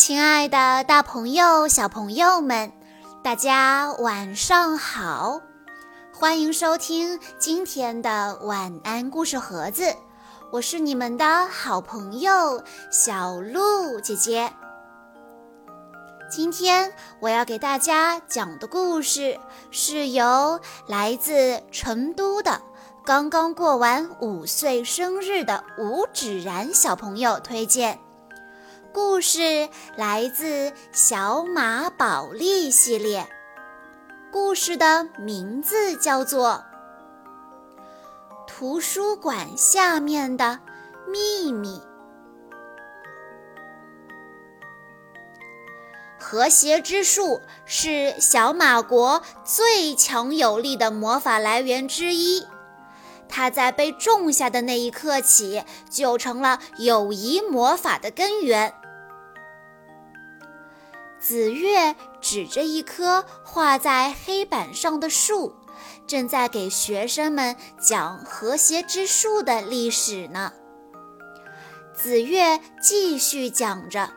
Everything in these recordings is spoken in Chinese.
亲爱的，大朋友、小朋友们，大家晚上好！欢迎收听今天的晚安故事盒子，我是你们的好朋友小鹿姐姐。今天我要给大家讲的故事是由来自成都的刚刚过完五岁生日的吴芷然小朋友推荐。故事来自《小马宝莉》系列，故事的名字叫做《图书馆下面的秘密》。和谐之树是小马国最强有力的魔法来源之一，它在被种下的那一刻起，就成了友谊魔法的根源。紫月指着一棵画在黑板上的树，正在给学生们讲和谐之树的历史呢。紫月继续讲着：“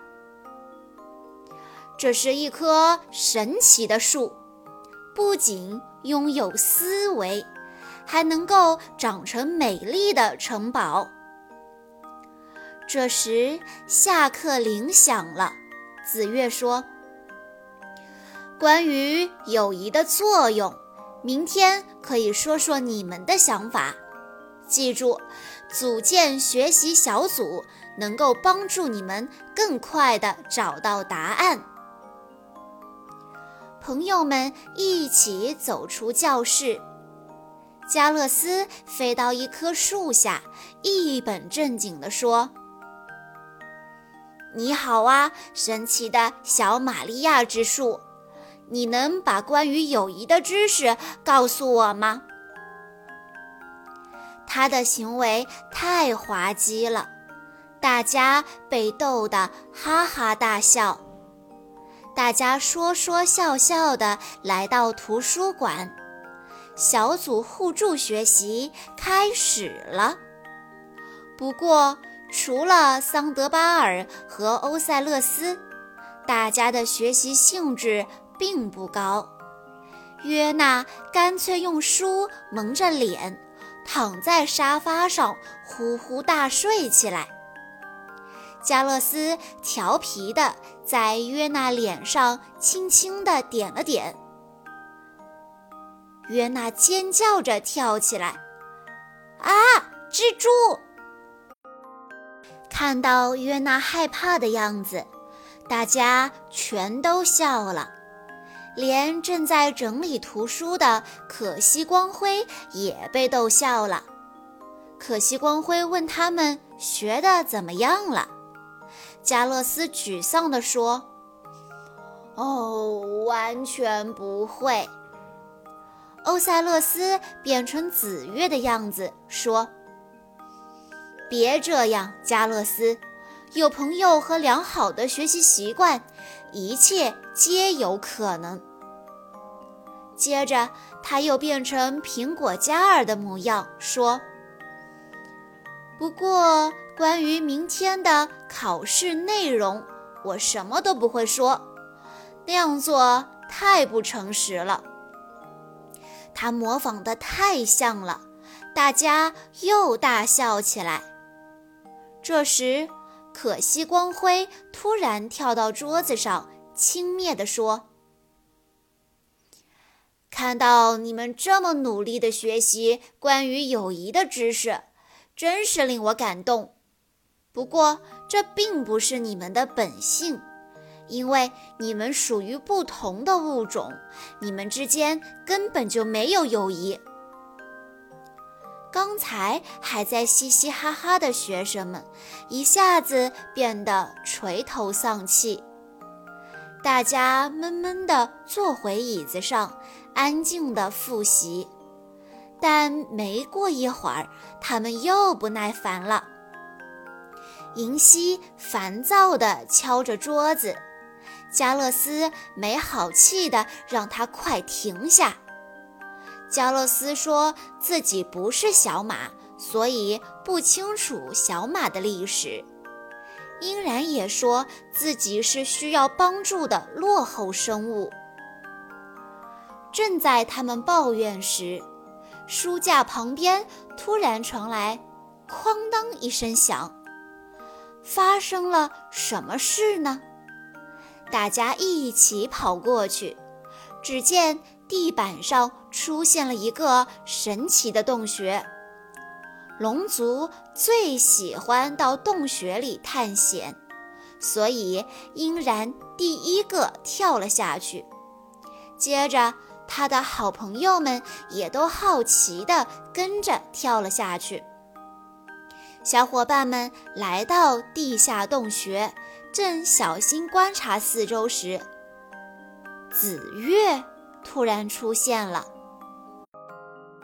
这是一棵神奇的树，不仅拥有思维，还能够长成美丽的城堡。”这时，下课铃响了。紫月说。关于友谊的作用，明天可以说说你们的想法。记住，组建学习小组能够帮助你们更快地找到答案。朋友们一起走出教室，加勒斯飞到一棵树下，一本正经地说：“你好啊，神奇的小玛利亚之树。”你能把关于友谊的知识告诉我吗？他的行为太滑稽了，大家被逗得哈哈大笑。大家说说笑笑的来到图书馆，小组互助学习开始了。不过，除了桑德巴尔和欧塞勒斯，大家的学习兴致。并不高，约娜干脆用书蒙着脸，躺在沙发上呼呼大睡起来。加勒斯调皮地在约娜脸上轻轻地点了点，约娜尖叫着跳起来：“啊，蜘蛛！”看到约娜害怕的样子，大家全都笑了。连正在整理图书的可惜光辉也被逗笑了。可惜光辉问他们学的怎么样了。加勒斯沮丧地说：“哦，完全不会。”欧塞勒斯变成紫月的样子说：“别这样，加勒斯，有朋友和良好的学习习惯。”一切皆有可能。接着，他又变成苹果嘉儿的模样，说：“不过，关于明天的考试内容，我什么都不会说，那样做太不诚实了。”他模仿的太像了，大家又大笑起来。这时，可惜，光辉突然跳到桌子上，轻蔑地说：“看到你们这么努力地学习关于友谊的知识，真是令我感动。不过，这并不是你们的本性，因为你们属于不同的物种，你们之间根本就没有友谊。”刚才还在嘻嘻哈哈的学生们，一下子变得垂头丧气。大家闷闷地坐回椅子上，安静地复习。但没过一会儿，他们又不耐烦了。银溪烦躁地敲着桌子，加勒斯没好气地让他快停下。加洛斯说自己不是小马，所以不清楚小马的历史。英然也说自己是需要帮助的落后生物。正在他们抱怨时，书架旁边突然传来“哐当”一声响。发生了什么事呢？大家一起跑过去，只见地板上出现了一个神奇的洞穴。龙族最喜欢到洞穴里探险，所以英然第一个跳了下去。接着，他的好朋友们也都好奇地跟着跳了下去。小伙伴们来到地下洞穴，正小心观察四周时，紫月突然出现了。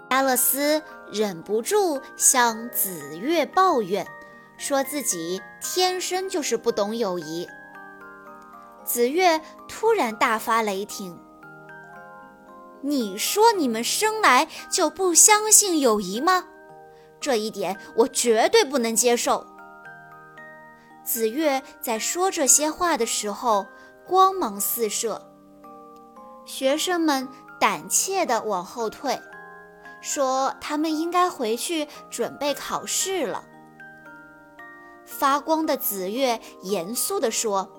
加勒斯忍不住向紫月抱怨，说自己天生就是不懂友谊。紫月突然大发雷霆：“你说你们生来就不相信友谊吗？这一点我绝对不能接受。”紫月在说这些话的时候，光芒四射，学生们胆怯地往后退。说他们应该回去准备考试了。发光的紫月严肃地说：“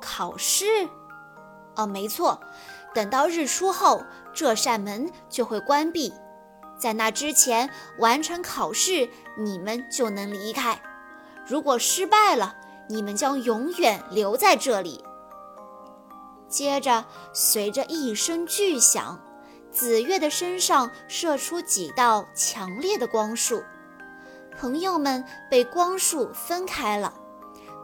考试？哦，没错。等到日出后，这扇门就会关闭。在那之前完成考试，你们就能离开。如果失败了，你们将永远留在这里。”接着，随着一声巨响。紫月的身上射出几道强烈的光束，朋友们被光束分开了，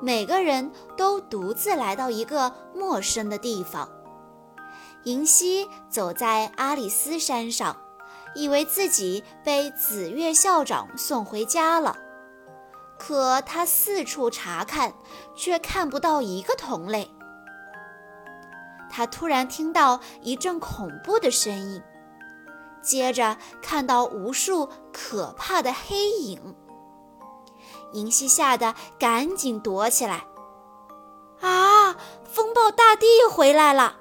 每个人都独自来到一个陌生的地方。银溪走在阿里斯山上，以为自己被紫月校长送回家了，可他四处查看，却看不到一个同类。他突然听到一阵恐怖的声音，接着看到无数可怕的黑影。银溪吓得赶紧躲起来。啊！风暴大帝回来了！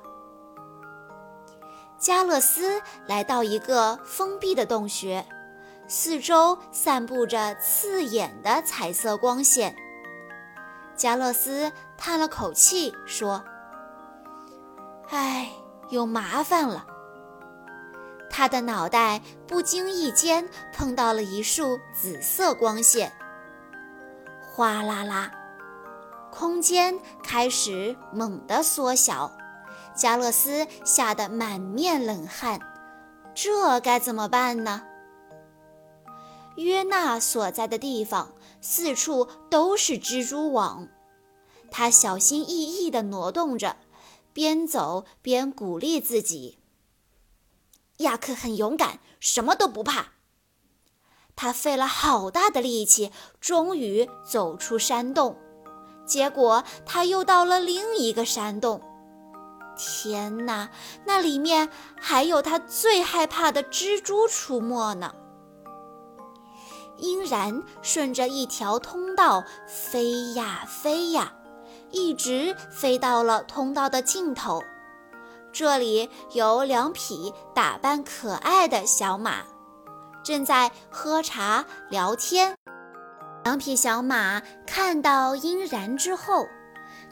加勒斯来到一个封闭的洞穴，四周散布着刺眼的彩色光线。加勒斯叹了口气说。唉，有麻烦了。他的脑袋不经意间碰到了一束紫色光线，哗啦啦，空间开始猛地缩小。加勒斯吓得满面冷汗，这该怎么办呢？约纳所在的地方四处都是蜘蛛网，他小心翼翼地挪动着。边走边鼓励自己。亚克很勇敢，什么都不怕。他费了好大的力气，终于走出山洞。结果他又到了另一个山洞。天哪，那里面还有他最害怕的蜘蛛出没呢！殷然顺着一条通道飞呀飞呀。一直飞到了通道的尽头，这里有两匹打扮可爱的小马，正在喝茶聊天。两匹小马看到殷然之后，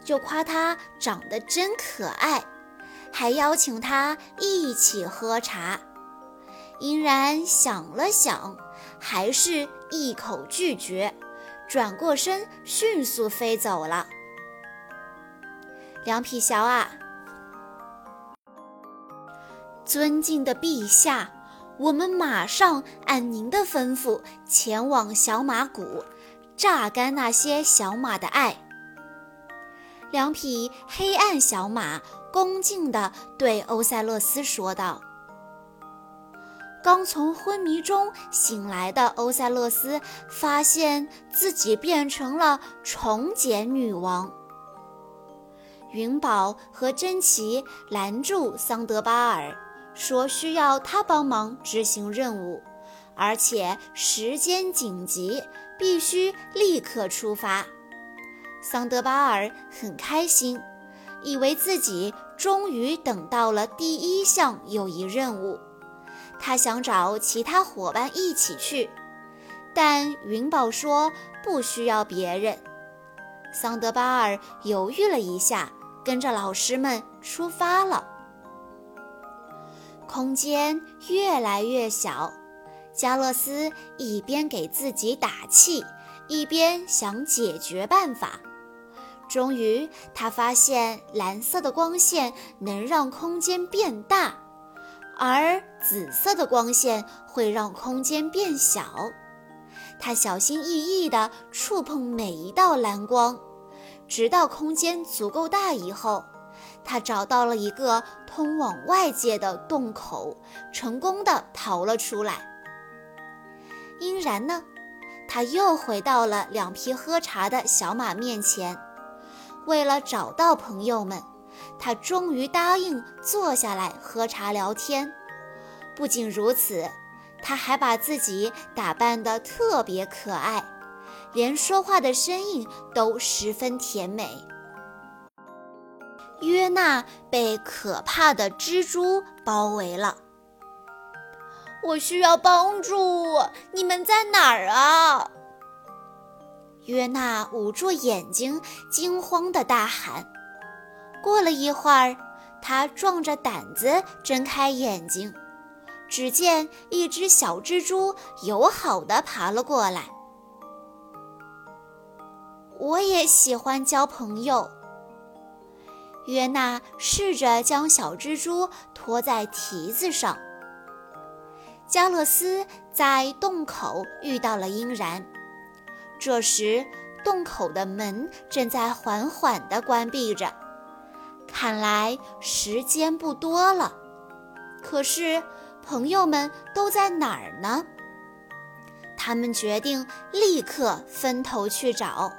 就夸他长得真可爱，还邀请他一起喝茶。殷然想了想，还是一口拒绝，转过身迅速飞走了。两匹小啊，尊敬的陛下，我们马上按您的吩咐前往小马谷，榨干那些小马的爱。两匹黑暗小马恭敬地对欧塞勒斯说道。刚从昏迷中醒来的欧塞勒斯发现自己变成了重茧女王。云宝和珍奇拦住桑德巴尔，说需要他帮忙执行任务，而且时间紧急，必须立刻出发。桑德巴尔很开心，以为自己终于等到了第一项友谊任务。他想找其他伙伴一起去，但云宝说不需要别人。桑德巴尔犹豫了一下，跟着老师们出发了。空间越来越小，加勒斯一边给自己打气，一边想解决办法。终于，他发现蓝色的光线能让空间变大，而紫色的光线会让空间变小。他小心翼翼地触碰每一道蓝光，直到空间足够大以后。他找到了一个通往外界的洞口，成功的逃了出来。殷然呢？他又回到了两匹喝茶的小马面前。为了找到朋友们，他终于答应坐下来喝茶聊天。不仅如此，他还把自己打扮得特别可爱，连说话的声音都十分甜美。约娜被可怕的蜘蛛包围了。我需要帮助，你们在哪儿啊？约娜捂住眼睛，惊慌地大喊。过了一会儿，她壮着胆子睁开眼睛，只见一只小蜘蛛友好地爬了过来。我也喜欢交朋友。约娜试着将小蜘蛛拖在蹄子上。加勒斯在洞口遇到了殷然，这时洞口的门正在缓缓地关闭着，看来时间不多了。可是朋友们都在哪儿呢？他们决定立刻分头去找。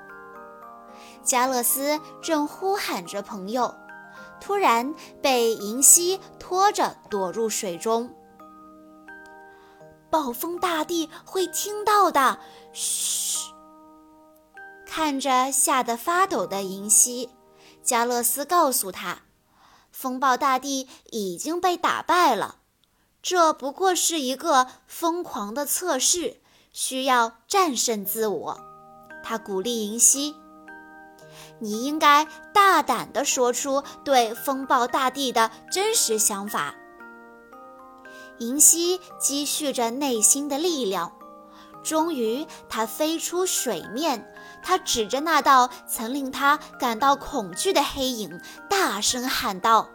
加勒斯正呼喊着朋友，突然被银溪拖着躲入水中。暴风大帝会听到的，嘘！看着吓得发抖的银溪，加勒斯告诉他，风暴大帝已经被打败了，这不过是一个疯狂的测试，需要战胜自我。他鼓励银溪。你应该大胆地说出对风暴大帝的真实想法。银溪积蓄着内心的力量，终于，他飞出水面。他指着那道曾令他感到恐惧的黑影，大声喊道：“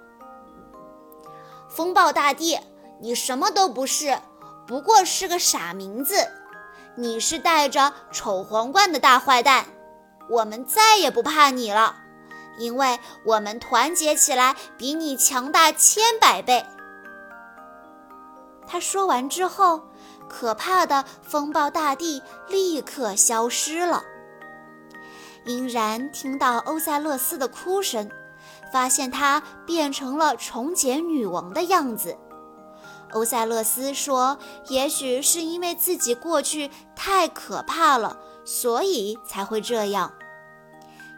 风暴大帝，你什么都不是，不过是个傻名字。你是戴着丑皇冠的大坏蛋。”我们再也不怕你了，因为我们团结起来比你强大千百倍。他说完之后，可怕的风暴大地立刻消失了。英然听到欧塞勒斯的哭声，发现他变成了重茧女王的样子。欧塞勒斯说：“也许是因为自己过去太可怕了。”所以才会这样。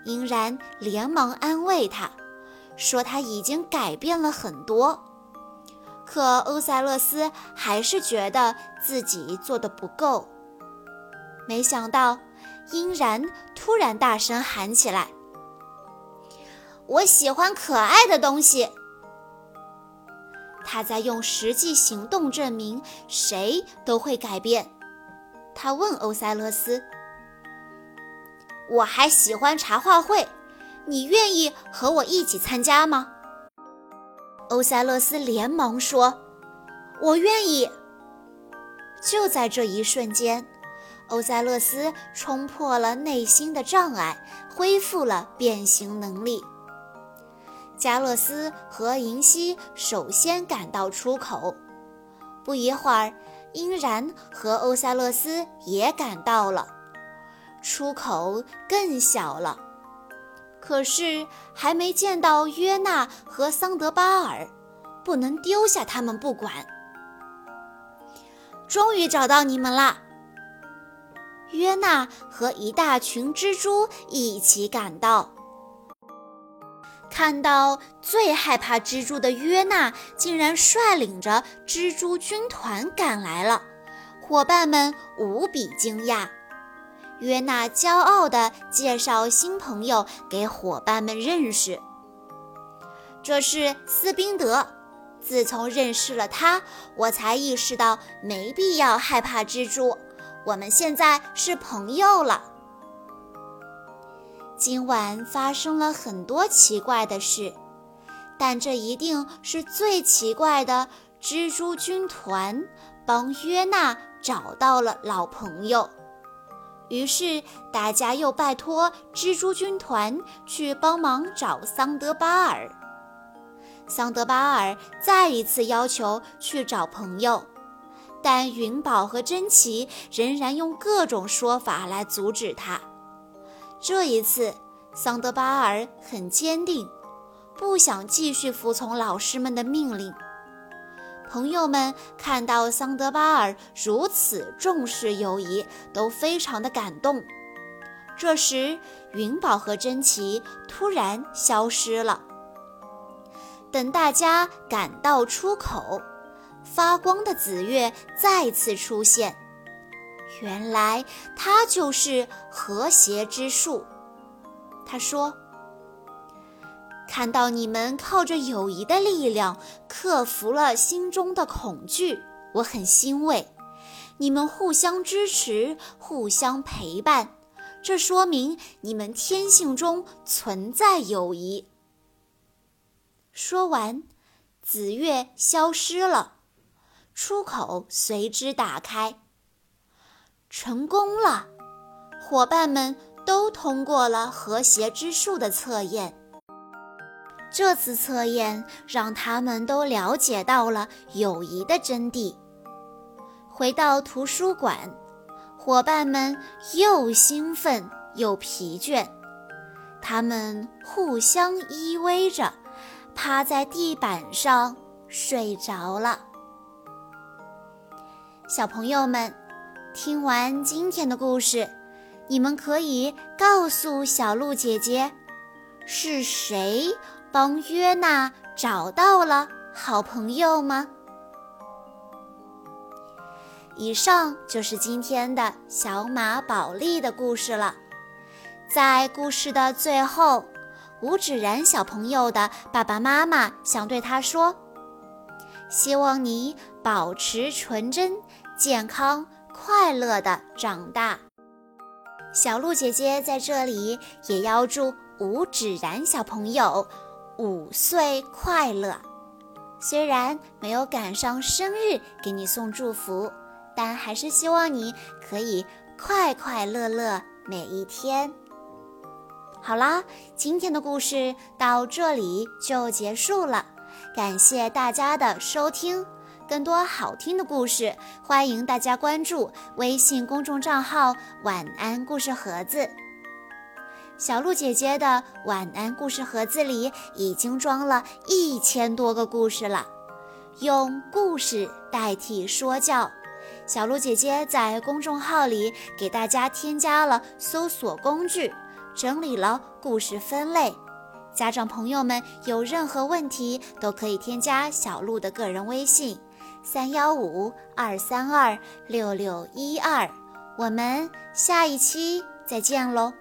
殷然连忙安慰他，说他已经改变了很多。可欧塞勒斯还是觉得自己做的不够。没想到，殷然突然大声喊起来：“我喜欢可爱的东西！”他在用实际行动证明谁都会改变。他问欧塞勒斯。我还喜欢茶话会，你愿意和我一起参加吗？欧塞勒斯连忙说：“我愿意。”就在这一瞬间，欧塞勒斯冲破了内心的障碍，恢复了变形能力。加勒斯和银溪首先赶到出口，不一会儿，殷然和欧塞勒斯也赶到了。出口更小了，可是还没见到约纳和桑德巴尔，不能丢下他们不管。终于找到你们啦！约娜和一大群蜘蛛一起赶到。看到最害怕蜘蛛的约娜，竟然率领着蜘蛛军团赶来了，伙伴们无比惊讶。约娜骄傲地介绍新朋友给伙伴们认识，这是斯宾德。自从认识了他，我才意识到没必要害怕蜘蛛。我们现在是朋友了。今晚发生了很多奇怪的事，但这一定是最奇怪的。蜘蛛军团帮约娜找到了老朋友，于是大家又拜托蜘蛛军团去帮忙找桑德巴尔。桑德巴尔再一次要求去找朋友。但云宝和珍奇仍然用各种说法来阻止他。这一次，桑德巴尔很坚定，不想继续服从老师们的命令。朋友们看到桑德巴尔如此重视友谊，都非常的感动。这时，云宝和珍奇突然消失了。等大家赶到出口。发光的紫月再次出现，原来它就是和谐之树。他说：“看到你们靠着友谊的力量克服了心中的恐惧，我很欣慰。你们互相支持，互相陪伴，这说明你们天性中存在友谊。”说完，紫月消失了。出口随之打开，成功了！伙伴们都通过了和谐之树的测验。这次测验让他们都了解到了友谊的真谛。回到图书馆，伙伴们又兴奋又疲倦，他们互相依偎着，趴在地板上睡着了。小朋友们，听完今天的故事，你们可以告诉小鹿姐姐，是谁帮约娜找到了好朋友吗？以上就是今天的小马宝莉的故事了。在故事的最后，吴芷然小朋友的爸爸妈妈想对他说。希望你保持纯真、健康、快乐的长大。小鹿姐姐在这里也要祝吴芷然小朋友五岁快乐。虽然没有赶上生日给你送祝福，但还是希望你可以快快乐乐每一天。好啦，今天的故事到这里就结束了。感谢大家的收听，更多好听的故事，欢迎大家关注微信公众账号“晚安故事盒子”。小鹿姐姐的晚安故事盒子里已经装了一千多个故事了，用故事代替说教。小鹿姐姐在公众号里给大家添加了搜索工具，整理了故事分类。家长朋友们有任何问题都可以添加小鹿的个人微信：三幺五二三二六六一二。我们下一期再见喽！